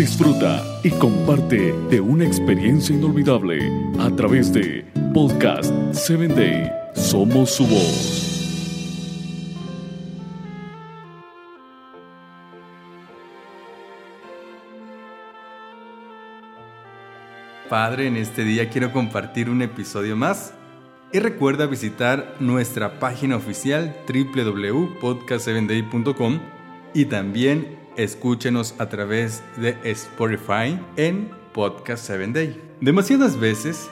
disfruta y comparte de una experiencia inolvidable a través de Podcast 7 Day. Somos su voz. Padre, en este día quiero compartir un episodio más. Y recuerda visitar nuestra página oficial www.podcast7day.com y también escúchenos a través de Spotify en Podcast 7 Day. Demasiadas veces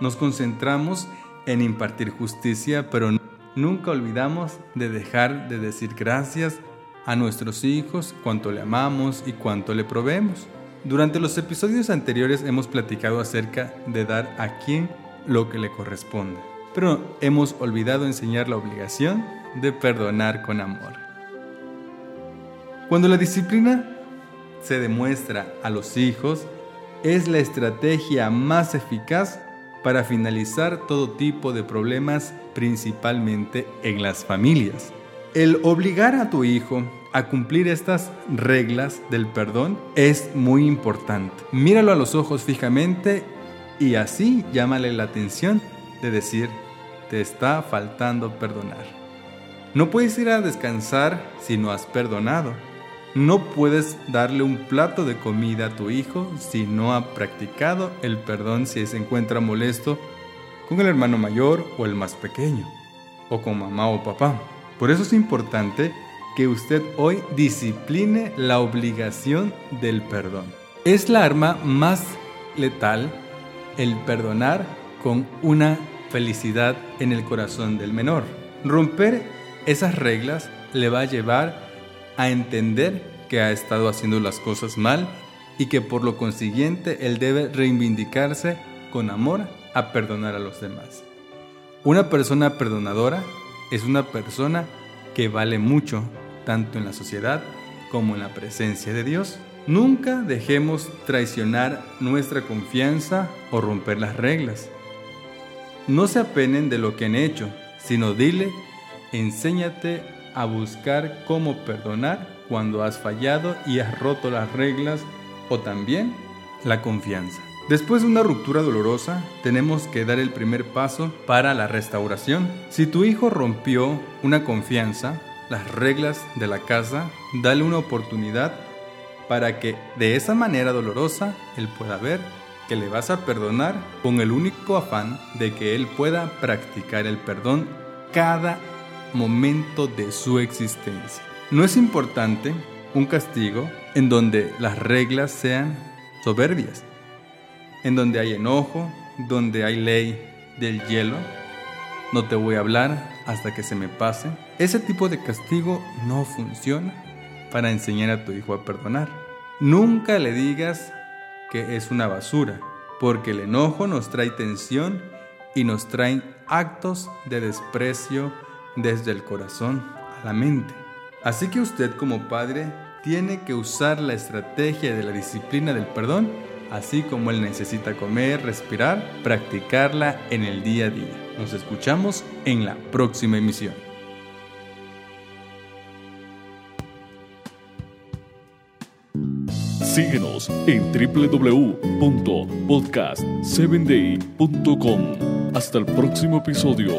nos concentramos en impartir justicia, pero nunca olvidamos de dejar de decir gracias a nuestros hijos, cuánto le amamos y cuánto le proveemos. Durante los episodios anteriores hemos platicado acerca de dar a quien lo que le corresponde, pero hemos olvidado enseñar la obligación de perdonar con amor. Cuando la disciplina se demuestra a los hijos, es la estrategia más eficaz para finalizar todo tipo de problemas, principalmente en las familias. El obligar a tu hijo a cumplir estas reglas del perdón es muy importante. Míralo a los ojos fijamente y así llámale la atención de decir, te está faltando perdonar. No puedes ir a descansar si no has perdonado. No puedes darle un plato de comida a tu hijo si no ha practicado el perdón si se encuentra molesto con el hermano mayor o el más pequeño, o con mamá o papá. Por eso es importante que usted hoy discipline la obligación del perdón. Es la arma más letal el perdonar con una felicidad en el corazón del menor. Romper esas reglas le va a llevar a entender que ha estado haciendo las cosas mal y que por lo consiguiente él debe reivindicarse con amor a perdonar a los demás. Una persona perdonadora es una persona que vale mucho tanto en la sociedad como en la presencia de Dios. Nunca dejemos traicionar nuestra confianza o romper las reglas. No se apenen de lo que han hecho, sino dile, enséñate a buscar cómo perdonar cuando has fallado y has roto las reglas o también la confianza. Después de una ruptura dolorosa, tenemos que dar el primer paso para la restauración. Si tu hijo rompió una confianza, las reglas de la casa, dale una oportunidad para que de esa manera dolorosa él pueda ver que le vas a perdonar con el único afán de que él pueda practicar el perdón cada momento de su existencia. No es importante un castigo en donde las reglas sean soberbias, en donde hay enojo, donde hay ley del hielo, no te voy a hablar hasta que se me pase. Ese tipo de castigo no funciona para enseñar a tu hijo a perdonar. Nunca le digas que es una basura, porque el enojo nos trae tensión y nos trae actos de desprecio desde el corazón a la mente. Así que usted como padre tiene que usar la estrategia de la disciplina del perdón, así como él necesita comer, respirar, practicarla en el día a día. Nos escuchamos en la próxima emisión. Síguenos en www.podcast7day.com. Hasta el próximo episodio.